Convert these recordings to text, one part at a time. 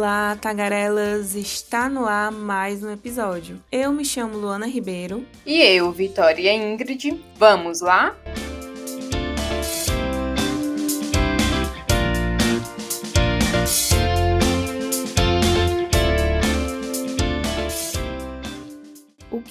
Olá, tagarelas! Está no ar mais um episódio. Eu me chamo Luana Ribeiro. E eu, Vitória Ingrid. Vamos lá?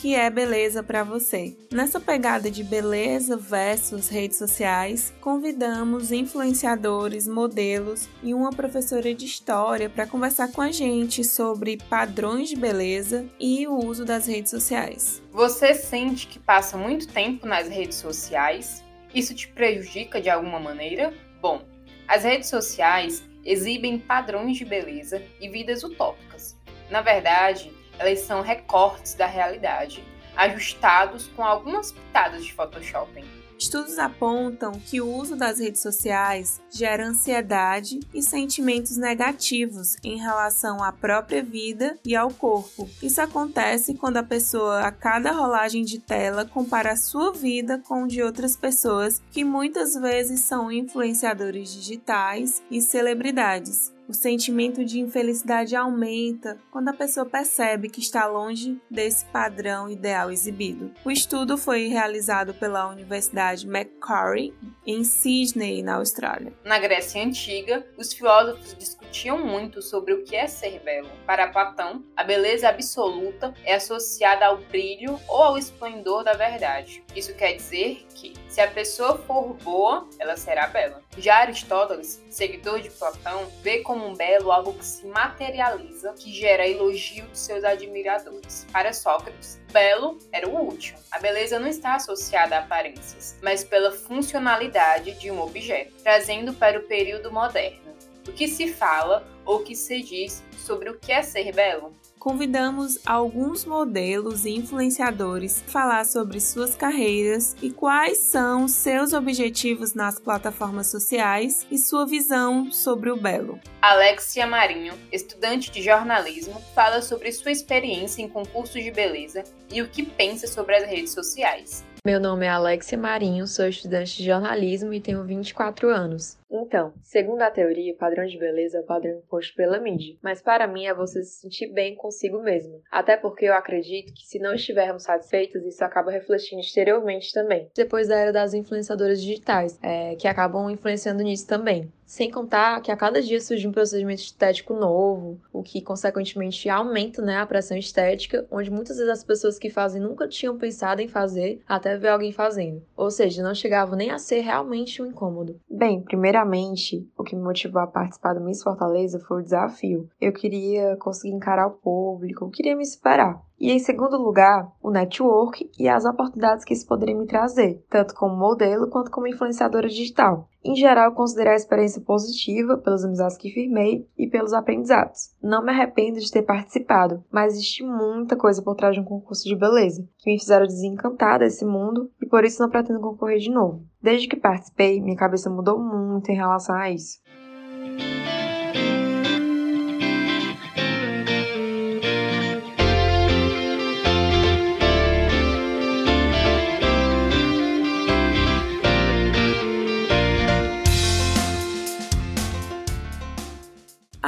Que é beleza para você. Nessa pegada de beleza versus redes sociais, convidamos influenciadores, modelos e uma professora de história para conversar com a gente sobre padrões de beleza e o uso das redes sociais. Você sente que passa muito tempo nas redes sociais? Isso te prejudica de alguma maneira? Bom, as redes sociais exibem padrões de beleza e vidas utópicas. Na verdade, elas são recortes da realidade, ajustados com algumas pitadas de Photoshop. Estudos apontam que o uso das redes sociais gera ansiedade e sentimentos negativos em relação à própria vida e ao corpo. Isso acontece quando a pessoa, a cada rolagem de tela, compara a sua vida com de outras pessoas que muitas vezes são influenciadores digitais e celebridades. O sentimento de infelicidade aumenta quando a pessoa percebe que está longe desse padrão ideal exibido. O estudo foi realizado pela Universidade Macquarie em Sydney, na Austrália. Na Grécia Antiga, os filósofos discutiam muito sobre o que é ser belo. Para Platão, a beleza absoluta é associada ao brilho ou ao esplendor da verdade. Isso quer dizer que, se a pessoa for boa, ela será bela. Já Aristóteles, seguidor de Platão, vê como um belo algo que se materializa, que gera elogio de seus admiradores. Para Sócrates, belo era o último. A beleza não está associada a aparências, mas pela funcionalidade de um objeto, trazendo para o período moderno. O que se fala ou que se diz sobre o que é ser belo? convidamos alguns modelos e influenciadores a falar sobre suas carreiras e quais são seus objetivos nas plataformas sociais e sua visão sobre o belo. Alexia Marinho, estudante de jornalismo, fala sobre sua experiência em concursos de beleza e o que pensa sobre as redes sociais. Meu nome é Alexia Marinho, sou estudante de jornalismo e tenho 24 anos. Então, segundo a teoria, o padrão de beleza é o padrão imposto pela mídia, mas para mim é você se sentir bem consigo mesmo. Até porque eu acredito que se não estivermos satisfeitos, isso acaba refletindo exteriormente também. Depois da era das influenciadoras digitais, é, que acabam influenciando nisso também. Sem contar que a cada dia surge um procedimento estético novo, o que consequentemente aumenta né, a pressão estética, onde muitas vezes as pessoas que fazem nunca tinham pensado em fazer até ver alguém fazendo. Ou seja, não chegavam nem a ser realmente um incômodo. Bem, primeiramente, o que me motivou a participar do Miss Fortaleza foi o desafio. Eu queria conseguir encarar o público, queria me esperar. E em segundo lugar, o network e as oportunidades que isso poderia me trazer, tanto como modelo quanto como influenciadora digital. Em geral, considerei a experiência positiva pelas amizades que firmei e pelos aprendizados. Não me arrependo de ter participado, mas existe muita coisa por trás de um concurso de beleza que me fizeram desencantar desse mundo e por isso não pretendo concorrer de novo. Desde que participei, minha cabeça mudou muito em relação a isso.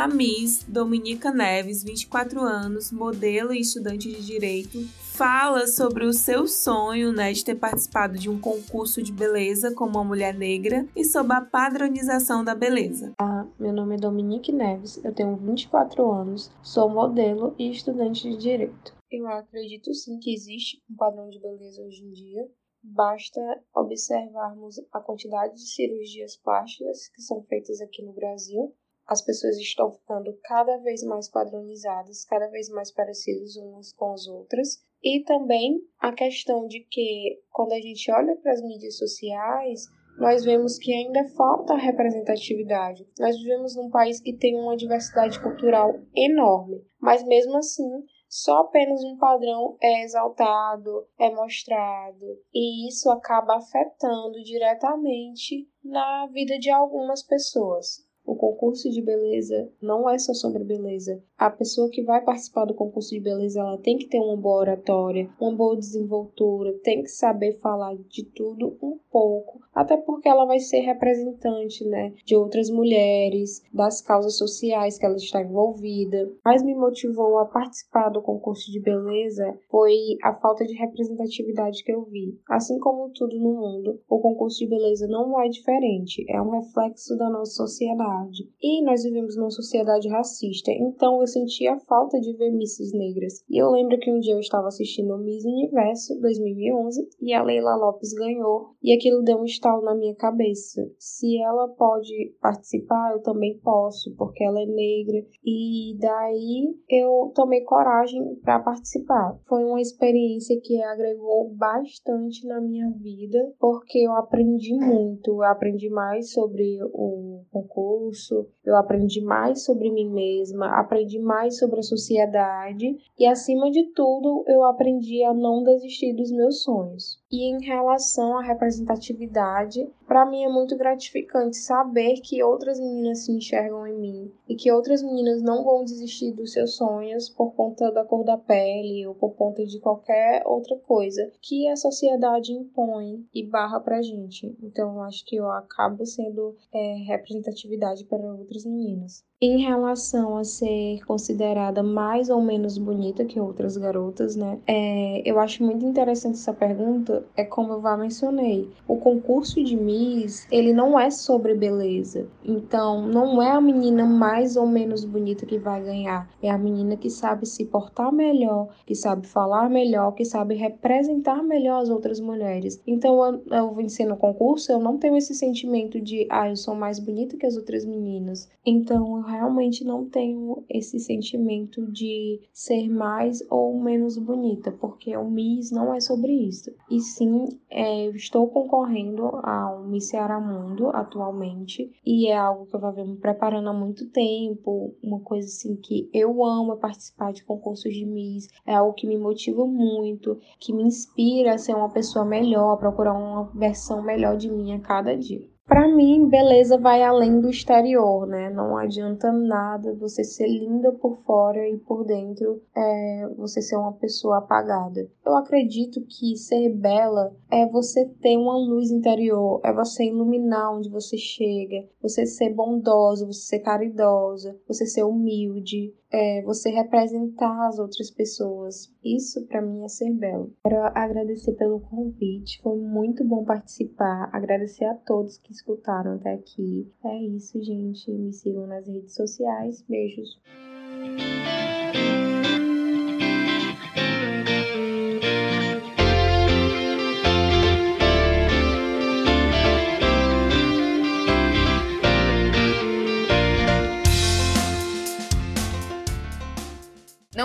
A Miss Dominica Neves, 24 anos, modelo e estudante de direito, fala sobre o seu sonho né, de ter participado de um concurso de beleza como uma mulher negra e sobre a padronização da beleza. Ah, meu nome é Dominique Neves, eu tenho 24 anos, sou modelo e estudante de direito. Eu acredito sim que existe um padrão de beleza hoje em dia. Basta observarmos a quantidade de cirurgias plásticas que são feitas aqui no Brasil as pessoas estão ficando cada vez mais padronizadas, cada vez mais parecidas umas com as outras. E também a questão de que, quando a gente olha para as mídias sociais, nós vemos que ainda falta representatividade. Nós vivemos num país que tem uma diversidade cultural enorme, mas mesmo assim, só apenas um padrão é exaltado, é mostrado, e isso acaba afetando diretamente na vida de algumas pessoas. O concurso de beleza não é só sobre beleza. A pessoa que vai participar do concurso de beleza, ela tem que ter uma boa oratória, uma boa desenvoltura, tem que saber falar de tudo um pouco até porque ela vai ser representante, né, de outras mulheres, das causas sociais que ela está envolvida. Mas me motivou a participar do concurso de beleza foi a falta de representatividade que eu vi. Assim como tudo no mundo, o concurso de beleza não é diferente, é um reflexo da nossa sociedade. E nós vivemos numa sociedade racista, então eu sentia a falta de ver misses negras. E eu lembro que um dia eu estava assistindo o Miss Universo 2011 e a Leila Lopes ganhou, e aquilo deu um estalo na minha cabeça. Se ela pode participar, eu também posso, porque ela é negra. E daí eu tomei coragem para participar. Foi uma experiência que agregou bastante na minha vida, porque eu aprendi muito. Eu aprendi mais sobre o concurso, eu aprendi mais sobre mim mesma, aprendi mais sobre a sociedade e, acima de tudo, eu aprendi a não desistir dos meus sonhos. E em relação à representatividade, para mim é muito gratificante saber que outras meninas se enxergam em mim e que outras meninas não vão desistir dos seus sonhos por conta da cor da pele ou por conta de qualquer outra coisa que a sociedade impõe e barra pra gente. Então eu acho que eu acabo sendo é, representatividade para outras meninas. Em relação a ser considerada mais ou menos bonita que outras garotas, né? É, eu acho muito interessante essa pergunta. É como eu já mencionei, o concurso de Miss ele não é sobre beleza. Então, não é a menina mais ou menos bonita que vai ganhar. É a menina que sabe se portar melhor, que sabe falar melhor, que sabe representar melhor as outras mulheres. Então, eu, eu vencer no concurso, eu não tenho esse sentimento de, ah, eu sou mais bonita que as outras meninas. Então, eu realmente não tenho esse sentimento de ser mais ou menos bonita, porque o Miss não é sobre isso. E sim, é, eu estou concorrendo ao Miss Ceará Mundo atualmente, e é algo que eu vou me preparando há muito tempo, uma coisa assim que eu amo participar de concursos de Miss, é algo que me motiva muito, que me inspira a ser uma pessoa melhor, a procurar uma versão melhor de mim a cada dia. Para mim, beleza vai além do exterior, né? Não adianta nada você ser linda por fora e por dentro é você ser uma pessoa apagada. Eu acredito que ser bela é você ter uma luz interior, é você iluminar onde você chega, você ser bondosa, você ser caridosa, você ser humilde, é você representar as outras pessoas. Isso para mim é ser belo. Quero agradecer pelo convite, foi muito bom participar. Agradecer a todos que escutaram até aqui. É isso, gente. Me sigam nas redes sociais. Beijos.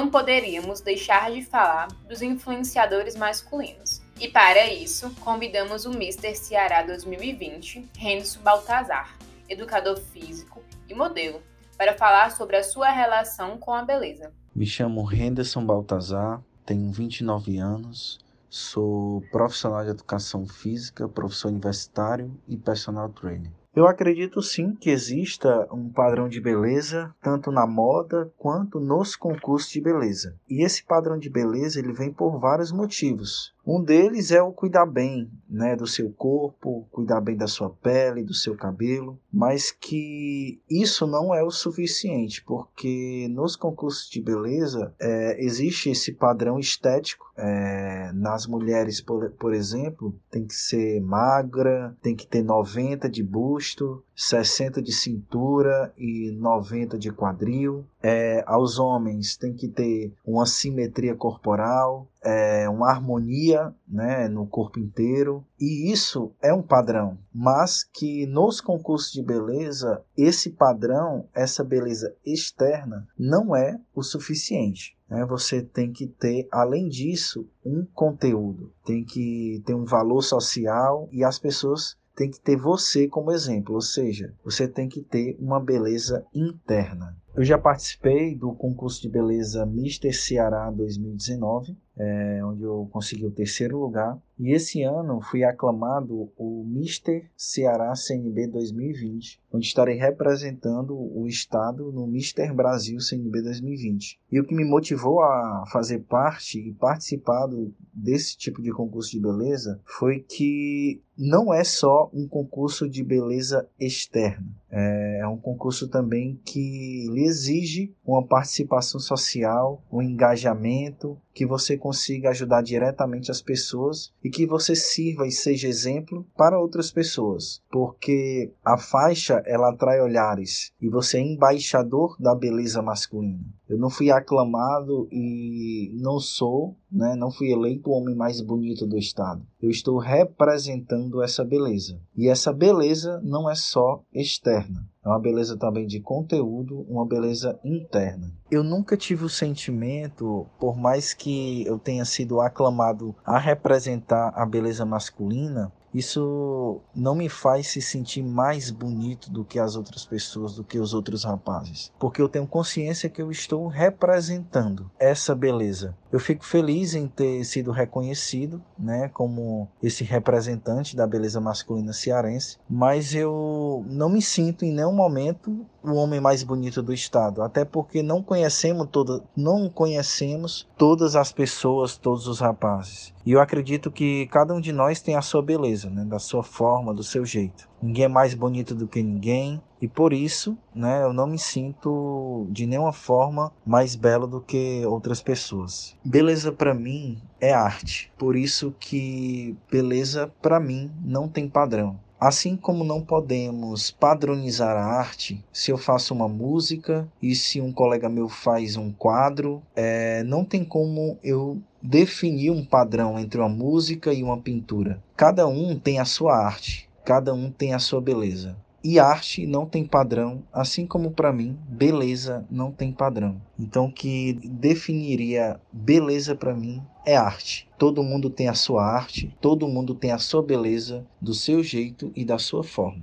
Não poderíamos deixar de falar dos influenciadores masculinos. E para isso, convidamos o Mr. Ceará 2020, Renzo Baltazar, educador físico e modelo, para falar sobre a sua relação com a beleza. Me chamo Henderson Baltazar, tenho 29 anos, sou profissional de educação física, professor universitário e personal trainer. Eu acredito sim que exista um padrão de beleza tanto na moda quanto nos concursos de beleza. E esse padrão de beleza ele vem por vários motivos. Um deles é o cuidar bem, né, do seu corpo, cuidar bem da sua pele, do seu cabelo, mas que isso não é o suficiente, porque nos concursos de beleza é, existe esse padrão estético. É, nas mulheres, por, por exemplo, tem que ser magra, tem que ter 90 de busto, 60 de cintura e 90 de quadril. É, aos homens tem que ter uma simetria corporal, é, uma harmonia né, no corpo inteiro. E isso é um padrão, mas que nos concursos de beleza, esse padrão, essa beleza externa, não é o suficiente. Né? Você tem que ter, além disso, um conteúdo, tem que ter um valor social e as pessoas tem que ter você como exemplo, ou seja, você tem que ter uma beleza interna. Eu já participei do concurso de beleza Mister Ceará 2019, é, onde eu consegui o terceiro lugar. E esse ano fui aclamado o Mister Ceará CNB 2020, onde estarei representando o estado no Mister Brasil CNB 2020. E o que me motivou a fazer parte e participar desse tipo de concurso de beleza foi que não é só um concurso de beleza externa, é, é um concurso também que lhe exige uma participação social, um engajamento, que você consiga ajudar diretamente as pessoas e que você sirva e seja exemplo para outras pessoas, porque a faixa ela atrai olhares e você é embaixador da beleza masculina. Eu não fui aclamado e não sou, né, não fui eleito o homem mais bonito do estado. Eu estou representando essa beleza. E essa beleza não é só externa. É uma beleza também de conteúdo, uma beleza interna. Eu nunca tive o sentimento, por mais que eu tenha sido aclamado a representar a beleza masculina, isso não me faz se sentir mais bonito do que as outras pessoas, do que os outros rapazes, porque eu tenho consciência que eu estou representando essa beleza. Eu fico feliz em ter sido reconhecido, né, como esse representante da beleza masculina cearense, mas eu não me sinto em nenhum momento o homem mais bonito do estado, até porque não conhecemos toda, não conhecemos todas as pessoas, todos os rapazes. E eu acredito que cada um de nós tem a sua beleza, né, da sua forma, do seu jeito. Ninguém é mais bonito do que ninguém, e por isso, né, eu não me sinto de nenhuma forma mais belo do que outras pessoas. Beleza para mim é arte. Por isso que beleza para mim não tem padrão. Assim como não podemos padronizar a arte, se eu faço uma música e se um colega meu faz um quadro, é, não tem como eu definir um padrão entre uma música e uma pintura. Cada um tem a sua arte, cada um tem a sua beleza. E arte não tem padrão, assim como para mim, beleza não tem padrão. Então, o que definiria beleza para mim é arte. Todo mundo tem a sua arte, todo mundo tem a sua beleza, do seu jeito e da sua forma.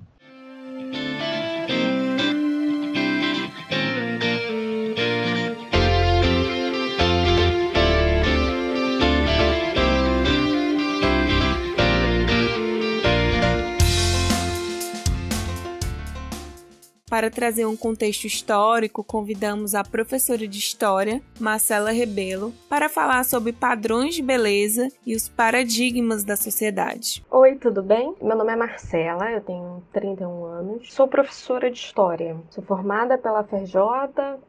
Para trazer um contexto histórico, convidamos a professora de História, Marcela Rebelo, para falar sobre padrões de beleza e os paradigmas da sociedade. Oi, tudo bem? Meu nome é Marcela, eu tenho 31 anos, sou professora de História. Sou formada pela FRJ,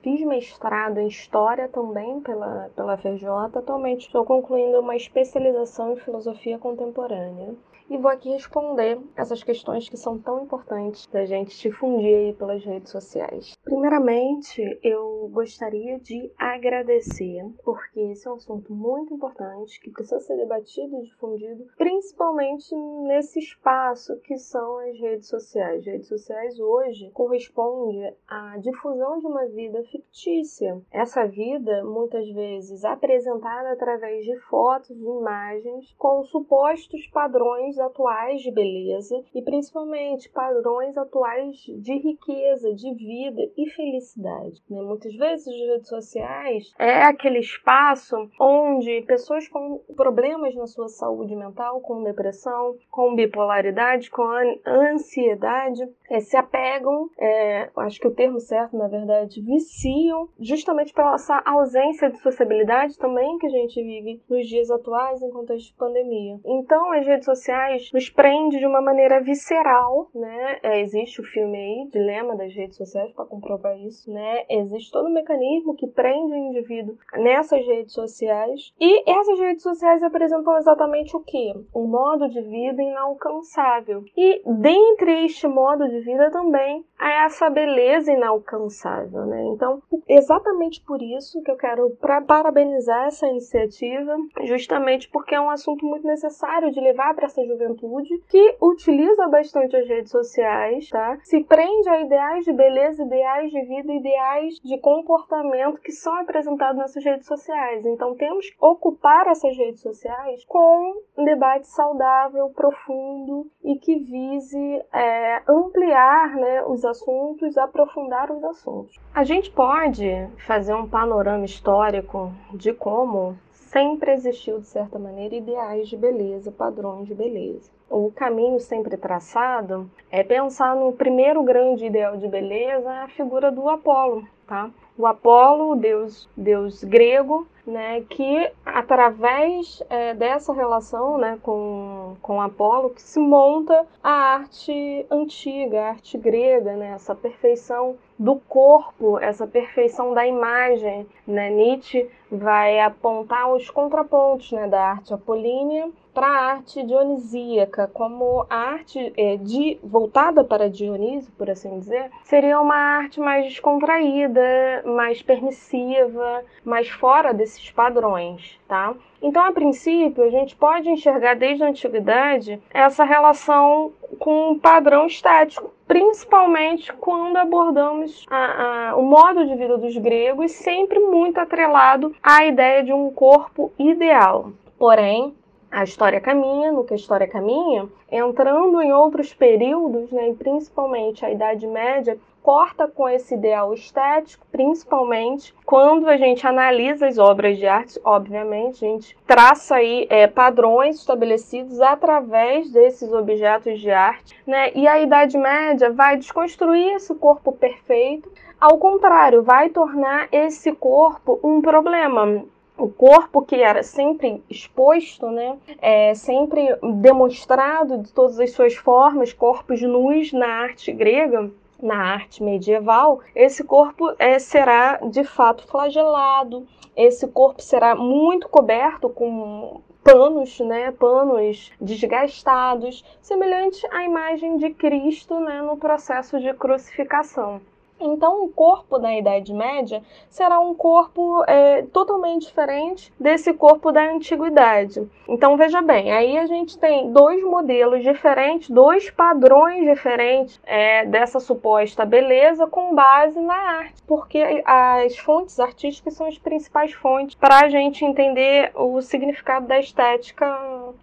fiz mestrado em História também pela, pela FRJ. Atualmente estou concluindo uma especialização em Filosofia Contemporânea e vou aqui responder essas questões que são tão importantes da gente difundir aí pelas redes sociais. Primeiramente, eu gostaria de agradecer, porque esse é um assunto muito importante que precisa ser debatido e difundido, principalmente nesse espaço que são as redes sociais. As redes sociais hoje corresponde à difusão de uma vida fictícia. Essa vida, muitas vezes apresentada através de fotos, de imagens, com supostos padrões padrões atuais de beleza e principalmente padrões atuais de riqueza, de vida e felicidade. Né? Muitas vezes as redes sociais é aquele espaço onde pessoas com problemas na sua saúde mental, com depressão, com bipolaridade, com ansiedade, é, se apegam, é, acho que o termo certo, na verdade, viciam, justamente pela essa ausência de sociabilidade também que a gente vive nos dias atuais em contexto de pandemia. Então, as redes sociais sociais nos prende de uma maneira visceral, né? É, existe o filme aí, Dilema das redes sociais, para comprovar isso, né? Existe todo um mecanismo que prende o indivíduo nessas redes sociais. E essas redes sociais apresentam exatamente o que? Um modo de vida inalcançável. E dentre este modo de vida também há essa beleza inalcançável, né? Então, exatamente por isso que eu quero pra parabenizar essa iniciativa, justamente porque é um assunto muito necessário de levar para essa juventude que utiliza bastante as redes sociais, tá? Se prende a ideais de beleza, ideais de vida, ideais de comportamento que são apresentados nessas redes sociais. Então temos que ocupar essas redes sociais com um debate saudável, profundo e que vise é, ampliar né, os assuntos, aprofundar os assuntos. A gente pode fazer um panorama histórico de como sempre existiu, de certa maneira, ideais de beleza, padrões de beleza. O caminho sempre traçado é pensar no primeiro grande ideal de beleza, a figura do Apolo, tá? O Apolo, o deus, deus grego, né, que através é, dessa relação né, com, com Apolo que se monta a arte antiga, a arte grega, né, essa perfeição do corpo, essa perfeição da imagem. Né? Nietzsche vai apontar os contrapontos né, da arte apolínea para a arte dionisíaca, como a arte é, de, voltada para Dionísio, por assim dizer, seria uma arte mais descontraída, mais permissiva, mais fora desses padrões, tá? Então, a princípio, a gente pode enxergar desde a antiguidade essa relação com um padrão estético, principalmente quando abordamos a, a, o modo de vida dos gregos, sempre muito atrelado à ideia de um corpo ideal. Porém, a história caminha, no que a história caminha, entrando em outros períodos, né, principalmente a Idade Média, corta com esse ideal estético, principalmente quando a gente analisa as obras de arte, obviamente, a gente traça aí é, padrões estabelecidos através desses objetos de arte, né? E a Idade Média vai desconstruir esse corpo perfeito, ao contrário, vai tornar esse corpo um problema o corpo que era sempre exposto, né, é sempre demonstrado de todas as suas formas, corpos nus na arte grega, na arte medieval, esse corpo é, será de fato flagelado, esse corpo será muito coberto com panos, né, panos desgastados, semelhante à imagem de Cristo, né, no processo de crucificação. Então, o corpo da Idade Média será um corpo é, totalmente diferente desse corpo da Antiguidade. Então, veja bem, aí a gente tem dois modelos diferentes, dois padrões diferentes é, dessa suposta beleza com base na arte, porque as fontes artísticas são as principais fontes para a gente entender o significado da estética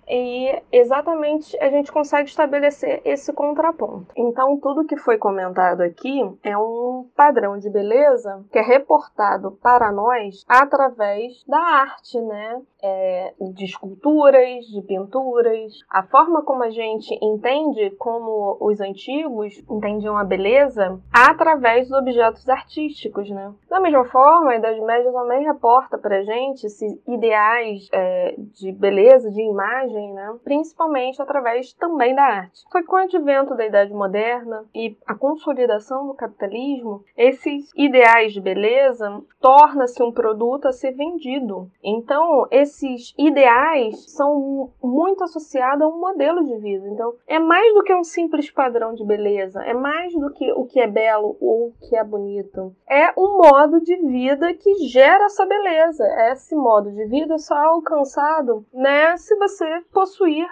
e exatamente a gente consegue estabelecer esse contraponto. Então, tudo que foi comentado aqui é um um padrão de beleza que é reportado para nós através da arte, né? É, de esculturas, de pinturas, a forma como a gente entende como os antigos entendiam a beleza através dos objetos artísticos, né? Da mesma forma, a Idade Média também reporta para gente esses ideais é, de beleza, de imagem, né? Principalmente através também da arte. Foi com o advento da Idade Moderna e a consolidação do capitalismo esses ideais de beleza torna-se um produto a ser vendido. Então, esses ideais são muito associados a um modelo de vida. Então, é mais do que um simples padrão de beleza, é mais do que o que é belo ou o que é bonito. É um modo de vida que gera essa beleza. Esse modo de vida só é alcançado, né, se você possuir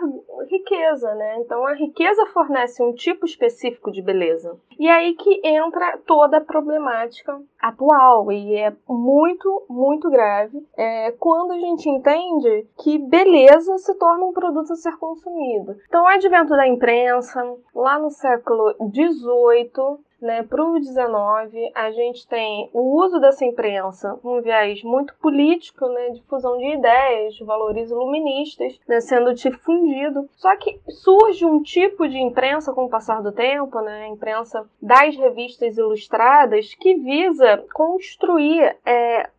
riqueza, né? Então, a riqueza fornece um tipo específico de beleza. E é aí que entra toda a problemática atual e é muito, muito grave é, quando a gente entende que beleza se torna um produto a ser consumido. Então, o advento da imprensa, lá no século XVIII, né, para o 19, a gente tem o uso dessa imprensa, um viés muito político, né, difusão de ideias, de valores iluministas, né, sendo difundido. Só que surge um tipo de imprensa com o passar do tempo, né, a imprensa das revistas ilustradas, que visa construir é,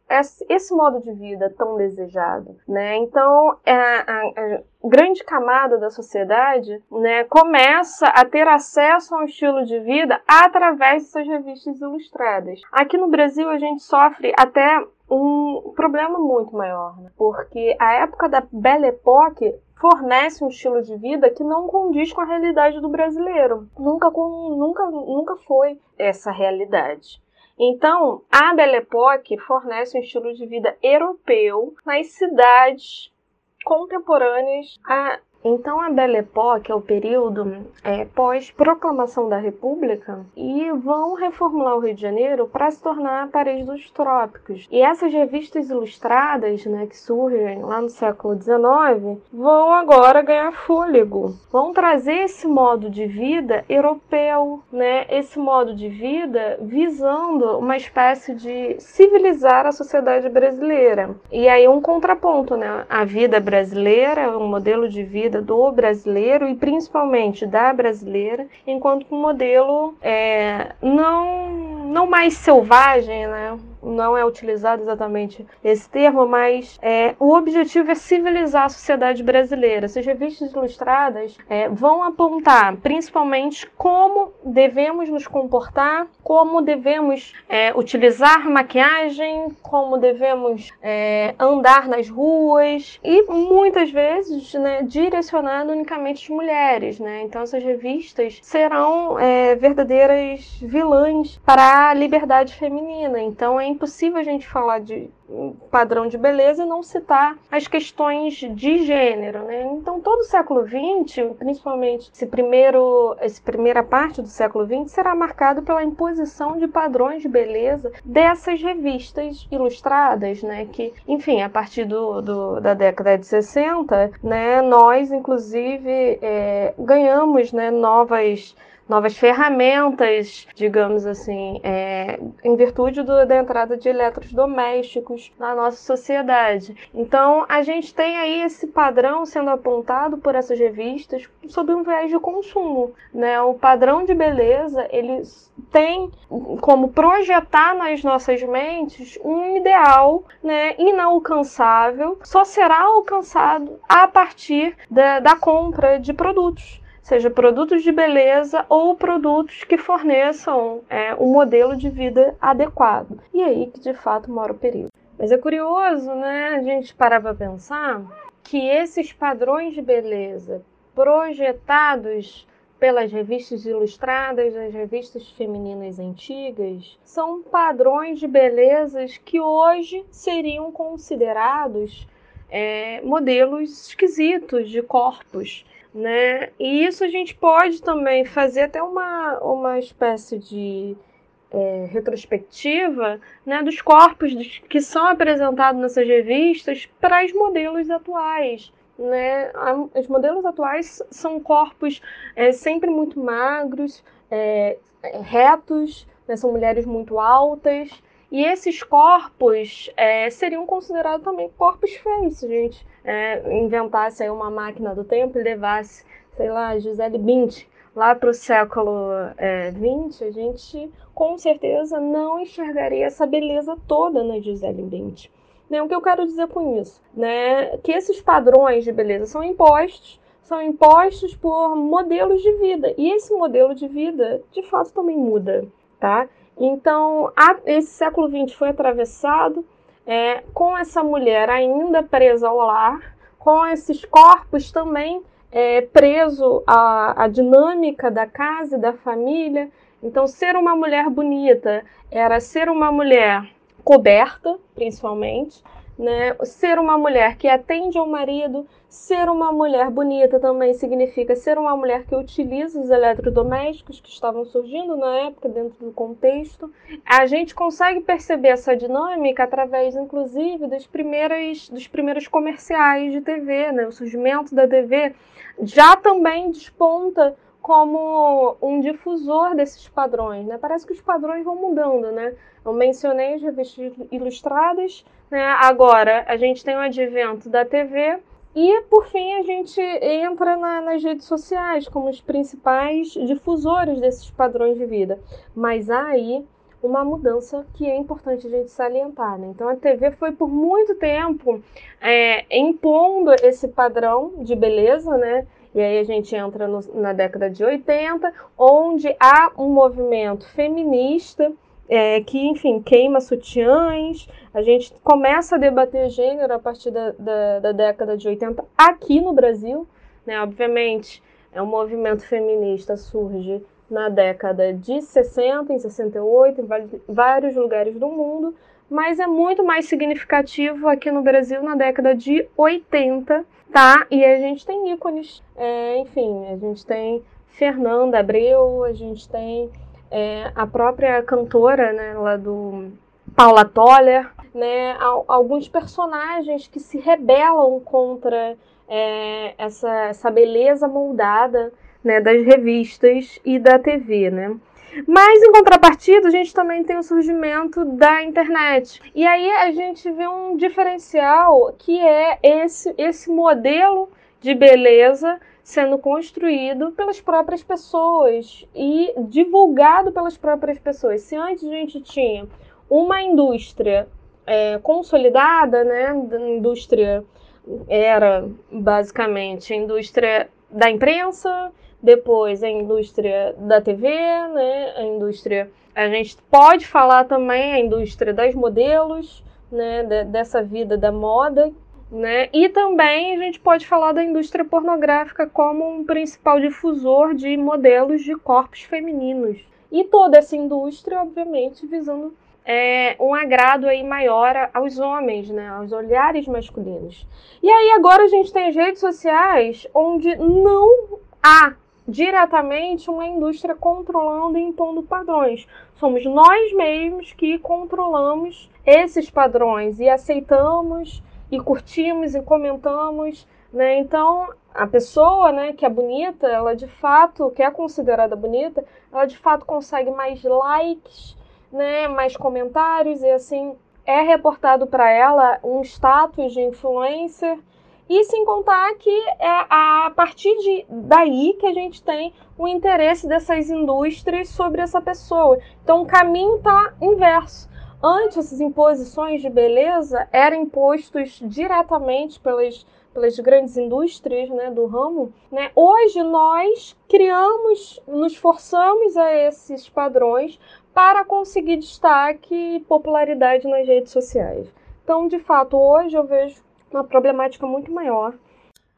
esse modo de vida tão desejado, né? Então, a, a, a, grande camada da sociedade, né, começa a ter acesso a um estilo de vida através dessas revistas ilustradas. Aqui no Brasil, a gente sofre até um problema muito maior, né? porque a época da Belle Époque fornece um estilo de vida que não condiz com a realidade do brasileiro. Nunca, com, nunca, nunca foi essa realidade. Então, a Belle Époque fornece um estilo de vida europeu nas cidades contemporâneas a Então a Belle Époque é o período é, pós-proclamação da República e vão reformular o Rio de Janeiro para se tornar Paris dos Trópicos. E essas revistas ilustradas, né, que surgem lá no século XIX, vão agora ganhar fôlego. Vão trazer esse modo de vida europeu, né, esse modo de vida visando uma espécie de civilizar a sociedade brasileira. E aí um contraponto, né, a vida brasileira, o modelo de vida vida do brasileiro e principalmente da brasileira, enquanto um modelo é, não, não mais selvagem, né? Não é utilizado exatamente esse termo, mas é, o objetivo é civilizar a sociedade brasileira. Essas revistas ilustradas é, vão apontar principalmente como devemos nos comportar, como devemos é, utilizar maquiagem, como devemos é, andar nas ruas e muitas vezes né, direcionado unicamente às mulheres. Né? Então essas revistas serão é, verdadeiras vilãs para a liberdade feminina. Então é impossível a gente falar de padrão de beleza e não citar as questões de gênero, né? Então todo o século XX, principalmente esse primeiro, essa primeira parte do século XX, será marcado pela imposição de padrões de beleza dessas revistas ilustradas, né? Que, enfim, a partir do, do da década de 60, né? Nós, inclusive, é, ganhamos, né? Novas novas ferramentas, digamos assim, é, em virtude do, da entrada de eletrodomésticos na nossa sociedade. Então, a gente tem aí esse padrão sendo apontado por essas revistas sob um viés de consumo, né? O padrão de beleza, ele tem como projetar nas nossas mentes um ideal, né, inalcançável, só será alcançado a partir da, da compra de produtos seja produtos de beleza ou produtos que forneçam é, um modelo de vida adequado. E aí que de fato mora o perigo. Mas é curioso, né, a gente parar para pensar que esses padrões de beleza projetados pelas revistas ilustradas, as revistas femininas antigas, são padrões de belezas que hoje seriam considerados é, modelos esquisitos de corpos né? E isso a gente pode também fazer até uma, uma espécie de é, retrospectiva né, dos corpos que são apresentados nessas revistas para os modelos atuais. Né? Os modelos atuais são corpos é, sempre muito magros, é, retos, né? são mulheres muito altas, e esses corpos é, seriam considerados também corpos feios, se a gente é, inventasse aí uma máquina do tempo e levasse, sei lá, Gisele Bündchen lá para o século XX, é, a gente com certeza não enxergaria essa beleza toda na Gisele Bündchen. Né? O que eu quero dizer com isso? Né? Que esses padrões de beleza são impostos, são impostos por modelos de vida. E esse modelo de vida, de fato, também muda, tá? Então, a, esse século XX foi atravessado é, com essa mulher ainda presa ao lar, com esses corpos também é, preso à, à dinâmica da casa e da família. Então, ser uma mulher bonita era ser uma mulher coberta, principalmente, né? Ser uma mulher que atende ao marido, ser uma mulher bonita também significa ser uma mulher que utiliza os eletrodomésticos que estavam surgindo na época dentro do contexto. A gente consegue perceber essa dinâmica através, inclusive, das primeiras, dos primeiros comerciais de TV, né? O surgimento da TV já também desponta como um difusor desses padrões, né? Parece que os padrões vão mudando, né? Eu mencionei as revistas ilustradas, né? Agora a gente tem o advento da TV e, por fim, a gente entra na, nas redes sociais como os principais difusores desses padrões de vida. Mas há aí uma mudança que é importante a gente salientar. Né? Então, a TV foi por muito tempo é, impondo esse padrão de beleza, né? E aí a gente entra no, na década de 80, onde há um movimento feminista é, que, enfim, queima sutiãs. A gente começa a debater gênero a partir da, da, da década de 80 aqui no Brasil. Né? Obviamente, é um movimento feminista surge na década de 60, em 68, em vários lugares do mundo, mas é muito mais significativo aqui no Brasil na década de 80, tá? E a gente tem ícones, é, enfim, a gente tem Fernanda Abreu, a gente tem é, a própria cantora, né, lá do Paula Toller, né, alguns personagens que se rebelam contra é, essa, essa beleza moldada né, das revistas e da TV, né? Mas em contrapartida, a gente também tem o surgimento da internet. E aí a gente vê um diferencial que é esse, esse modelo de beleza sendo construído pelas próprias pessoas e divulgado pelas próprias pessoas. Se antes a gente tinha uma indústria é, consolidada, né, a indústria era basicamente a indústria da imprensa, depois a indústria da TV, né, a indústria a gente pode falar também a indústria das modelos, né, dessa vida da moda né? E também a gente pode falar da indústria pornográfica como um principal difusor de modelos de corpos femininos. E toda essa indústria, obviamente, visando é, um agrado aí maior aos homens, né? aos olhares masculinos. E aí agora a gente tem as redes sociais onde não há diretamente uma indústria controlando e impondo padrões. Somos nós mesmos que controlamos esses padrões e aceitamos e curtimos e comentamos, né? Então, a pessoa, né, que é bonita, ela de fato, que é considerada bonita, ela de fato consegue mais likes, né, mais comentários e assim é reportado para ela um status de influencer e sem contar que é a partir de daí que a gente tem o interesse dessas indústrias sobre essa pessoa. Então o caminho está inverso. Antes, essas imposições de beleza eram impostos diretamente pelas, pelas grandes indústrias né, do ramo. Né? Hoje, nós criamos, nos forçamos a esses padrões para conseguir destaque e popularidade nas redes sociais. Então, de fato, hoje eu vejo uma problemática muito maior.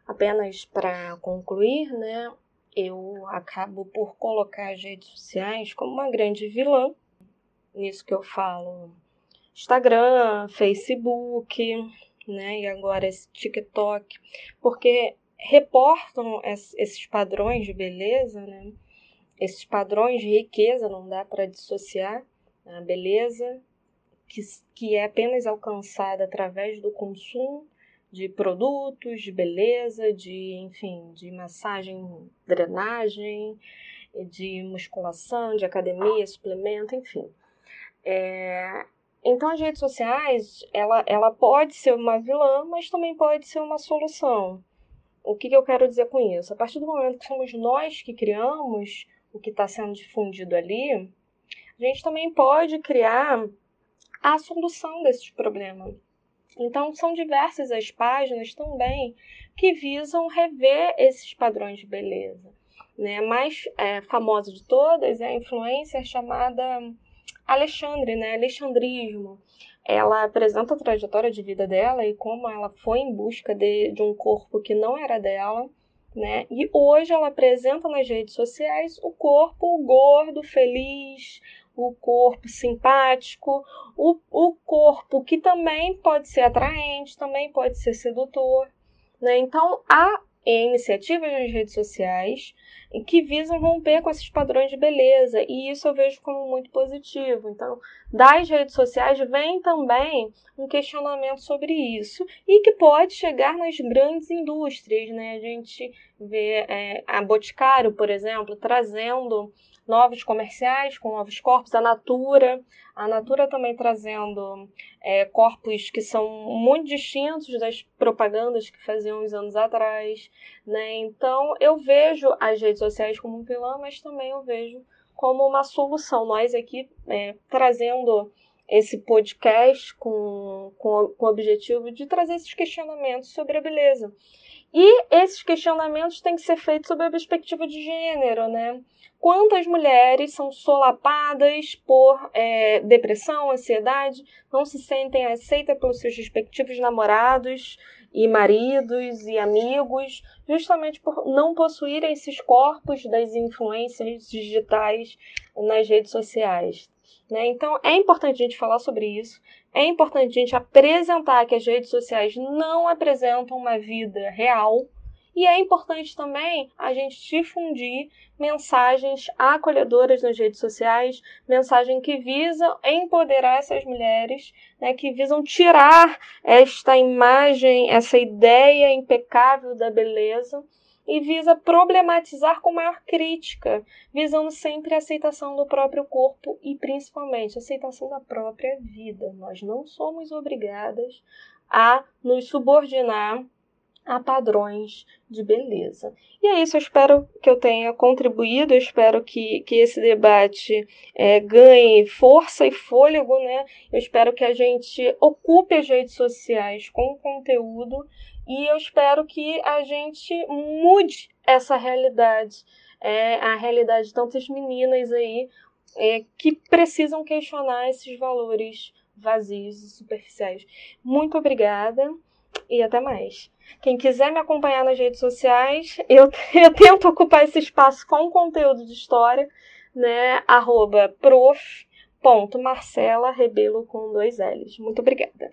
Apenas para concluir, né, eu acabo por colocar as redes sociais como uma grande vilã nisso que eu falo. Instagram, Facebook, né? E agora esse TikTok, porque reportam esses padrões de beleza, né? Esses padrões de riqueza não dá para dissociar a beleza que, que é apenas alcançada através do consumo de produtos de beleza, de enfim, de massagem, drenagem, de musculação, de academia, suplemento, enfim. É, então as redes sociais, ela, ela pode ser uma vilã, mas também pode ser uma solução. O que, que eu quero dizer com isso? A partir do momento que somos nós que criamos o que está sendo difundido ali, a gente também pode criar a solução desses problemas. Então, são diversas as páginas também que visam rever esses padrões de beleza. Né? A mais é, famosa de todas é a influencer chamada Alexandre, né? Alexandrismo. Ela apresenta a trajetória de vida dela e como ela foi em busca de, de um corpo que não era dela, né? E hoje ela apresenta nas redes sociais o corpo gordo, feliz, o corpo simpático, o, o corpo que também pode ser atraente, também pode ser sedutor. Né? Então, há iniciativas nas redes sociais que visam romper com esses padrões de beleza, e isso eu vejo como muito positivo. Então, das redes sociais vem também um questionamento sobre isso, e que pode chegar nas grandes indústrias, né? A gente vê é, a Boticário, por exemplo, trazendo novos comerciais com novos corpos, a Natura, a Natura também trazendo é, corpos que são muito distintos das propagandas que faziam uns anos atrás, né? Então eu vejo as redes sociais como um vilão, mas também eu vejo como uma solução. Nós aqui é, trazendo esse podcast com, com, com o objetivo de trazer esses questionamentos sobre a beleza E esses questionamentos têm que ser feitos sob a perspectiva de gênero, né? Quantas mulheres são solapadas por é, depressão, ansiedade, não se sentem aceitas pelos seus respectivos namorados e maridos e amigos, justamente por não possuírem esses corpos das influências digitais nas redes sociais. Né? Então é importante a gente falar sobre isso, é importante a gente apresentar que as redes sociais não apresentam uma vida real. E é importante também a gente difundir mensagens acolhedoras nas redes sociais, mensagens que visam empoderar essas mulheres, né, que visam tirar esta imagem, essa ideia impecável da beleza e visa problematizar com maior crítica, visando sempre a aceitação do próprio corpo e principalmente a aceitação da própria vida. Nós não somos obrigadas a nos subordinar a padrões de beleza. E é isso, eu espero que eu tenha contribuído, eu espero que, que esse debate é, ganhe força e fôlego, né? Eu espero que a gente ocupe as redes sociais com conteúdo e eu espero que a gente mude essa realidade, é, a realidade de tantas meninas aí é, que precisam questionar esses valores vazios e superficiais. Muito obrigada e até mais. Quem quiser me acompanhar nas redes sociais, eu, eu tento ocupar esse espaço com conteúdo de história, né? Arroba Rebelo com dois L's. Muito obrigada.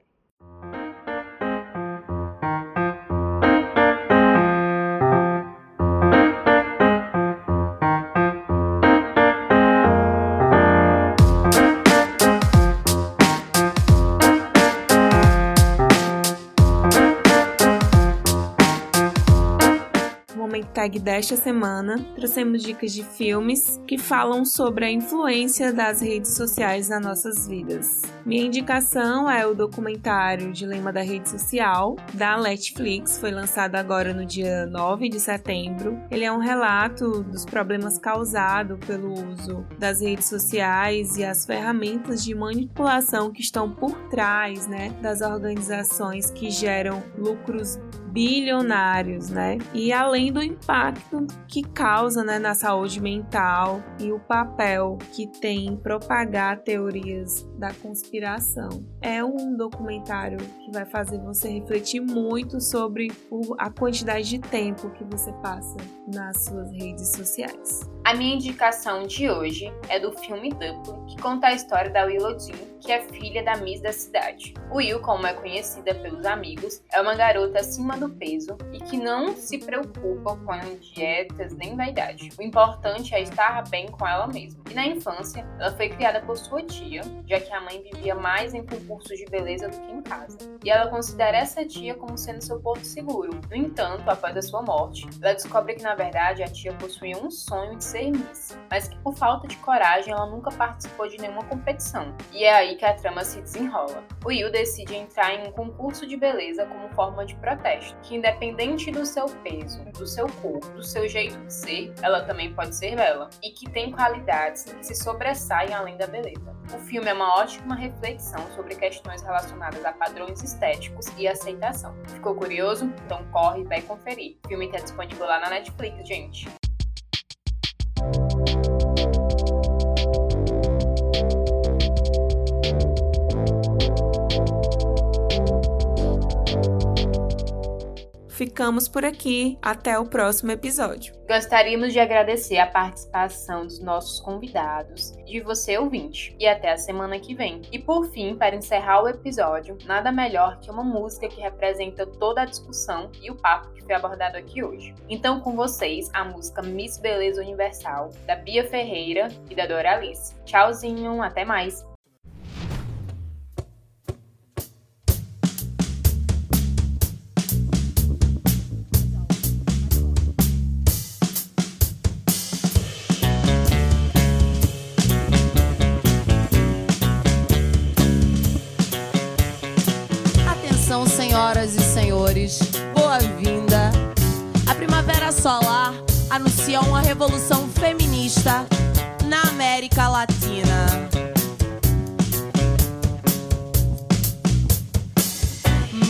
Hashtag desta semana, trouxemos dicas de filmes que falam sobre a influência das redes sociais nas nossas vidas. Minha indicação é o documentário Dilema da Rede Social, da Netflix, foi lançado agora no dia 9 de setembro. Ele é um relato dos problemas causados pelo uso das redes sociais e as ferramentas de manipulação que estão por trás né, das organizações que geram lucros bilionários, né? E além do impacto que causa né, na saúde mental e o papel que tem em propagar teorias da conspiração. É um documentário que vai fazer você refletir muito sobre a quantidade de tempo que você passa nas suas redes sociais. A minha indicação de hoje é do filme Duplo, que conta a história da Willow Jean, que é filha da Miss da cidade. Will, como é conhecida pelos amigos, é uma garota acima do peso e que não se preocupa com dietas nem vaidade. O importante é estar bem com ela mesma. E na infância, ela foi criada por sua tia, já que a mãe vivia mais em concursos de beleza do que em casa. E ela considera essa tia como sendo seu porto seguro. No entanto, após a sua morte, ela descobre que na verdade a tia possuía um sonho de ser Miss, mas que por falta de coragem ela nunca participou de nenhuma competição. E é aí que a trama se desenrola. O Will decide entrar em um concurso de beleza como forma de protesto, que independente do seu peso, do seu corpo, do seu jeito de ser, ela também pode ser bela, e que tem qualidades que se sobressaem além da beleza. O filme é uma ótima reflexão sobre questões relacionadas a padrões estéticos e aceitação. Ficou curioso? Então corre e vai conferir. O filme está disponível lá na Netflix, gente. Ficamos por aqui. Até o próximo episódio. Gostaríamos de agradecer a participação dos nossos convidados de você ouvinte. E até a semana que vem. E por fim, para encerrar o episódio, nada melhor que uma música que representa toda a discussão e o papo que foi abordado aqui hoje. Então, com vocês, a música Miss Beleza Universal, da Bia Ferreira e da Doralice. Tchauzinho, até mais! Solar anuncia uma revolução feminista na América Latina.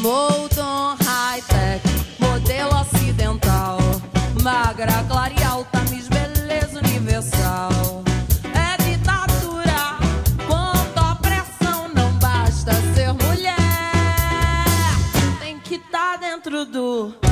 Molton high-tech, modelo ocidental, magra, clara e alta, mis beleza universal. É ditadura contra opressão, não basta ser mulher, tem que estar tá dentro do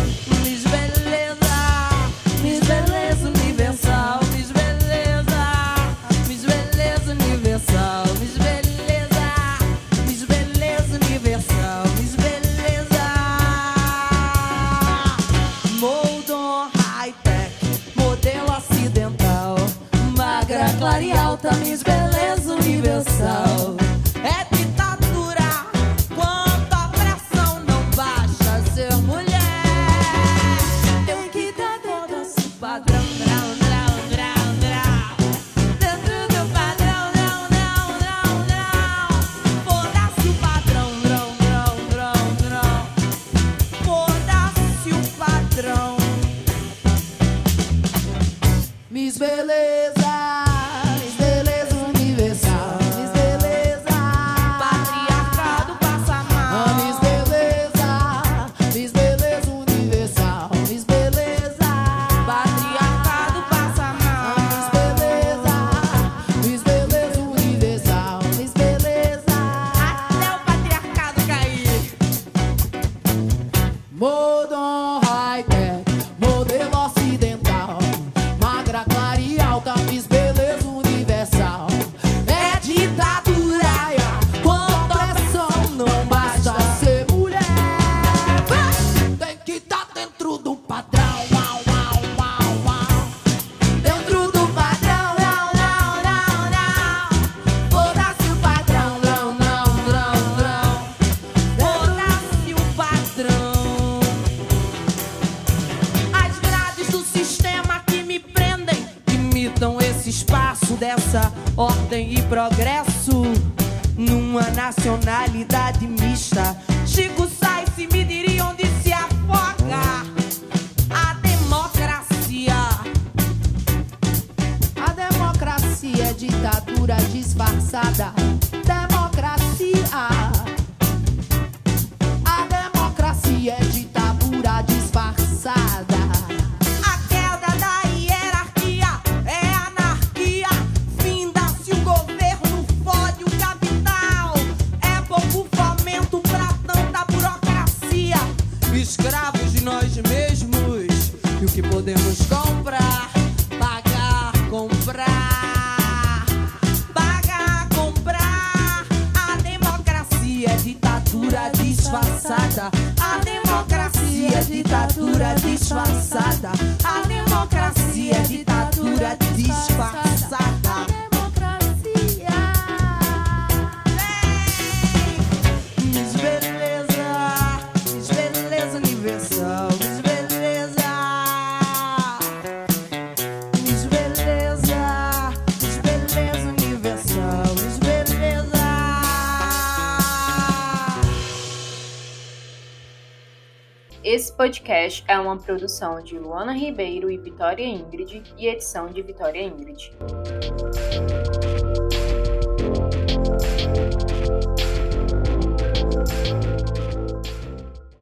podcast é uma produção de Luana Ribeiro e Vitória Ingrid e edição de Vitória Ingrid.